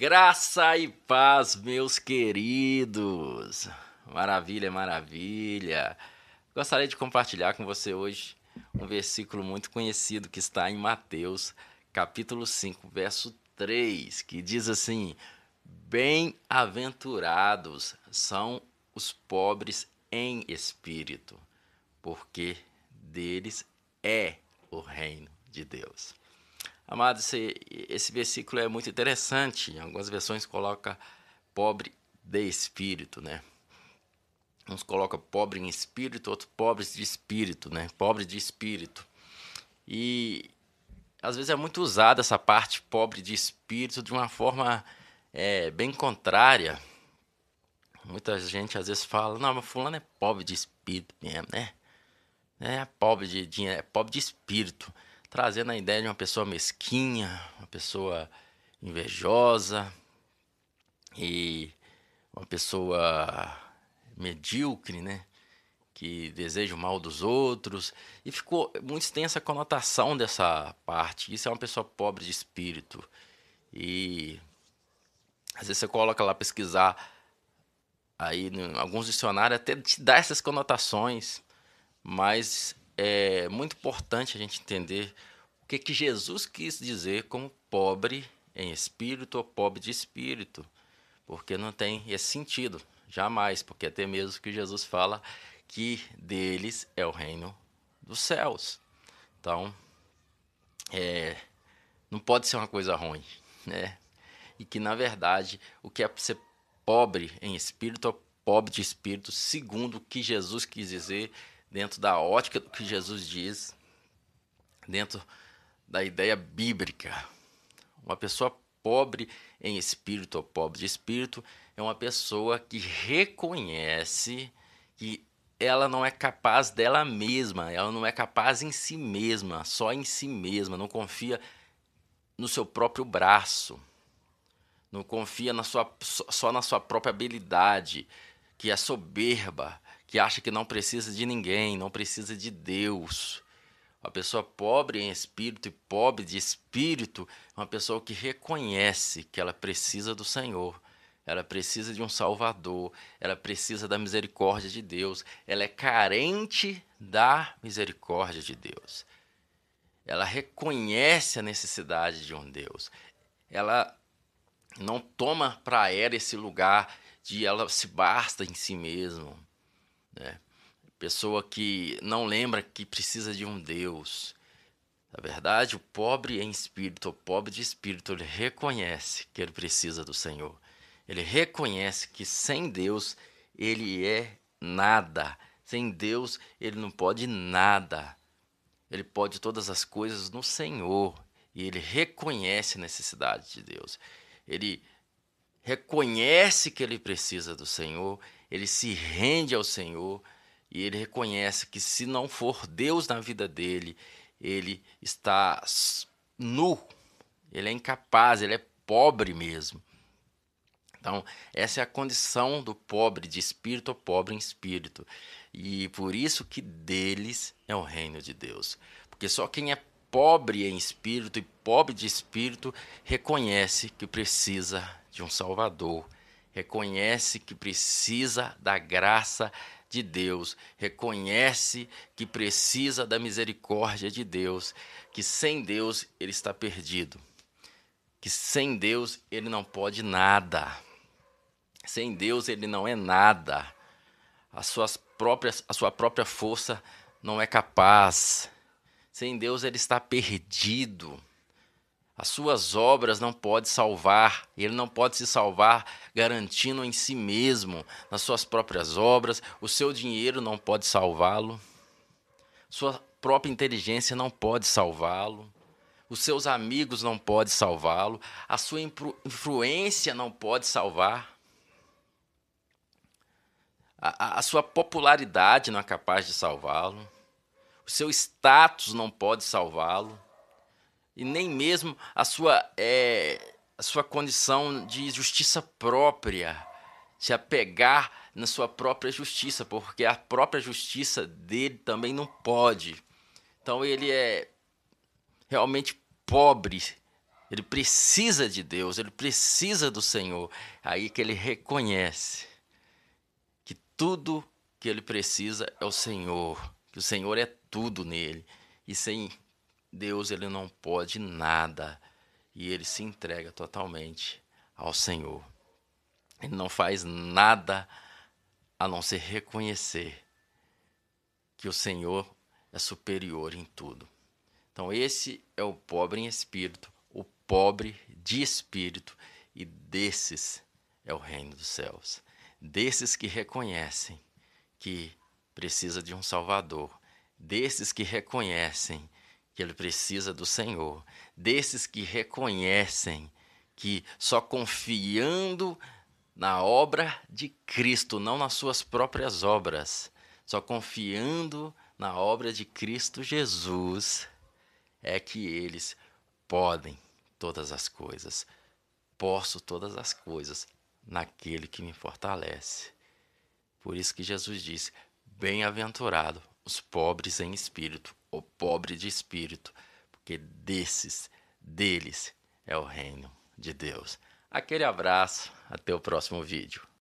Graça e paz, meus queridos. Maravilha, maravilha. Gostaria de compartilhar com você hoje um versículo muito conhecido que está em Mateus, capítulo 5, verso 3, que diz assim: Bem-aventurados são os pobres em espírito, porque deles é o reino de Deus. Amados, esse, esse versículo é muito interessante. Em algumas versões coloca pobre de espírito, né? Uns colocam pobre em espírito, outros pobres de espírito, né? Pobre de espírito. E às vezes é muito usada essa parte pobre de espírito de uma forma é, bem contrária. Muita gente às vezes fala, não, mas fulano é pobre de espírito mesmo, né? É pobre de dinheiro, é pobre de espírito trazendo a ideia de uma pessoa mesquinha, uma pessoa invejosa e uma pessoa medíocre, né? Que deseja o mal dos outros. E ficou muito extensa a conotação dessa parte. Isso é uma pessoa pobre de espírito. E às vezes você coloca lá pesquisar aí em alguns dicionários até te dá essas conotações, mas é muito importante a gente entender o que, que Jesus quis dizer como pobre em espírito ou pobre de espírito, porque não tem esse sentido, jamais, porque até mesmo que Jesus fala que deles é o reino dos céus. Então, é, não pode ser uma coisa ruim, né? E que na verdade o que é ser pobre em espírito ou pobre de espírito, segundo o que Jesus quis dizer, dentro da ótica do que Jesus diz, dentro da ideia bíblica. Uma pessoa pobre em espírito ou pobre de espírito é uma pessoa que reconhece que ela não é capaz dela mesma, ela não é capaz em si mesma, só em si mesma, não confia no seu próprio braço, não confia na sua, só na sua própria habilidade, que é soberba, que acha que não precisa de ninguém, não precisa de Deus. Uma pessoa pobre em espírito e pobre de espírito é uma pessoa que reconhece que ela precisa do Senhor, ela precisa de um Salvador, ela precisa da misericórdia de Deus, ela é carente da misericórdia de Deus. Ela reconhece a necessidade de um Deus. Ela não toma para ela esse lugar de ela se basta em si mesma né? Pessoa que não lembra que precisa de um Deus. Na verdade, o pobre em espírito, o pobre de espírito, ele reconhece que ele precisa do Senhor. Ele reconhece que sem Deus ele é nada. Sem Deus ele não pode nada. Ele pode todas as coisas no Senhor. E ele reconhece a necessidade de Deus. Ele reconhece que ele precisa do Senhor ele se rende ao Senhor e ele reconhece que se não for Deus na vida dele, ele está nu, ele é incapaz, ele é pobre mesmo. Então, essa é a condição do pobre de espírito ou pobre em espírito. E por isso que deles é o reino de Deus. Porque só quem é pobre em espírito e pobre de espírito reconhece que precisa de um Salvador. Reconhece que precisa da graça de Deus, reconhece que precisa da misericórdia de Deus, que sem Deus ele está perdido, que sem Deus ele não pode nada, sem Deus ele não é nada, as suas próprias, a sua própria força não é capaz, sem Deus ele está perdido. As suas obras não pode salvar, ele não pode se salvar garantindo em si mesmo, nas suas próprias obras, o seu dinheiro não pode salvá-lo, sua própria inteligência não pode salvá-lo, os seus amigos não podem salvá-lo, a sua influência não pode salvar, a, a sua popularidade não é capaz de salvá-lo, o seu status não pode salvá-lo e nem mesmo a sua, é, a sua condição de justiça própria, se apegar na sua própria justiça, porque a própria justiça dele também não pode. Então ele é realmente pobre ele precisa de Deus, ele precisa do Senhor. Aí que ele reconhece que tudo que ele precisa é o Senhor, que o Senhor é tudo nele. E sem Deus ele não pode nada. E ele se entrega totalmente ao Senhor. Ele não faz nada a não ser reconhecer que o Senhor é superior em tudo. Então, esse é o pobre em espírito, o pobre de espírito, e desses é o reino dos céus. Desses que reconhecem que precisa de um Salvador, desses que reconhecem que ele precisa do Senhor, desses que reconhecem que só confiando na obra de Cristo, não nas suas próprias obras, só confiando na obra de Cristo Jesus, é que eles podem todas as coisas. Posso todas as coisas naquele que me fortalece. Por isso que Jesus disse: Bem-aventurado os pobres em espírito, o pobre de espírito, porque desses, deles é o reino de Deus. Aquele abraço, até o próximo vídeo.